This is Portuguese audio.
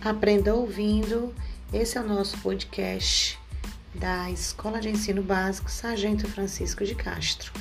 Aprenda ouvindo. Esse é o nosso podcast da Escola de Ensino Básico Sargento Francisco de Castro.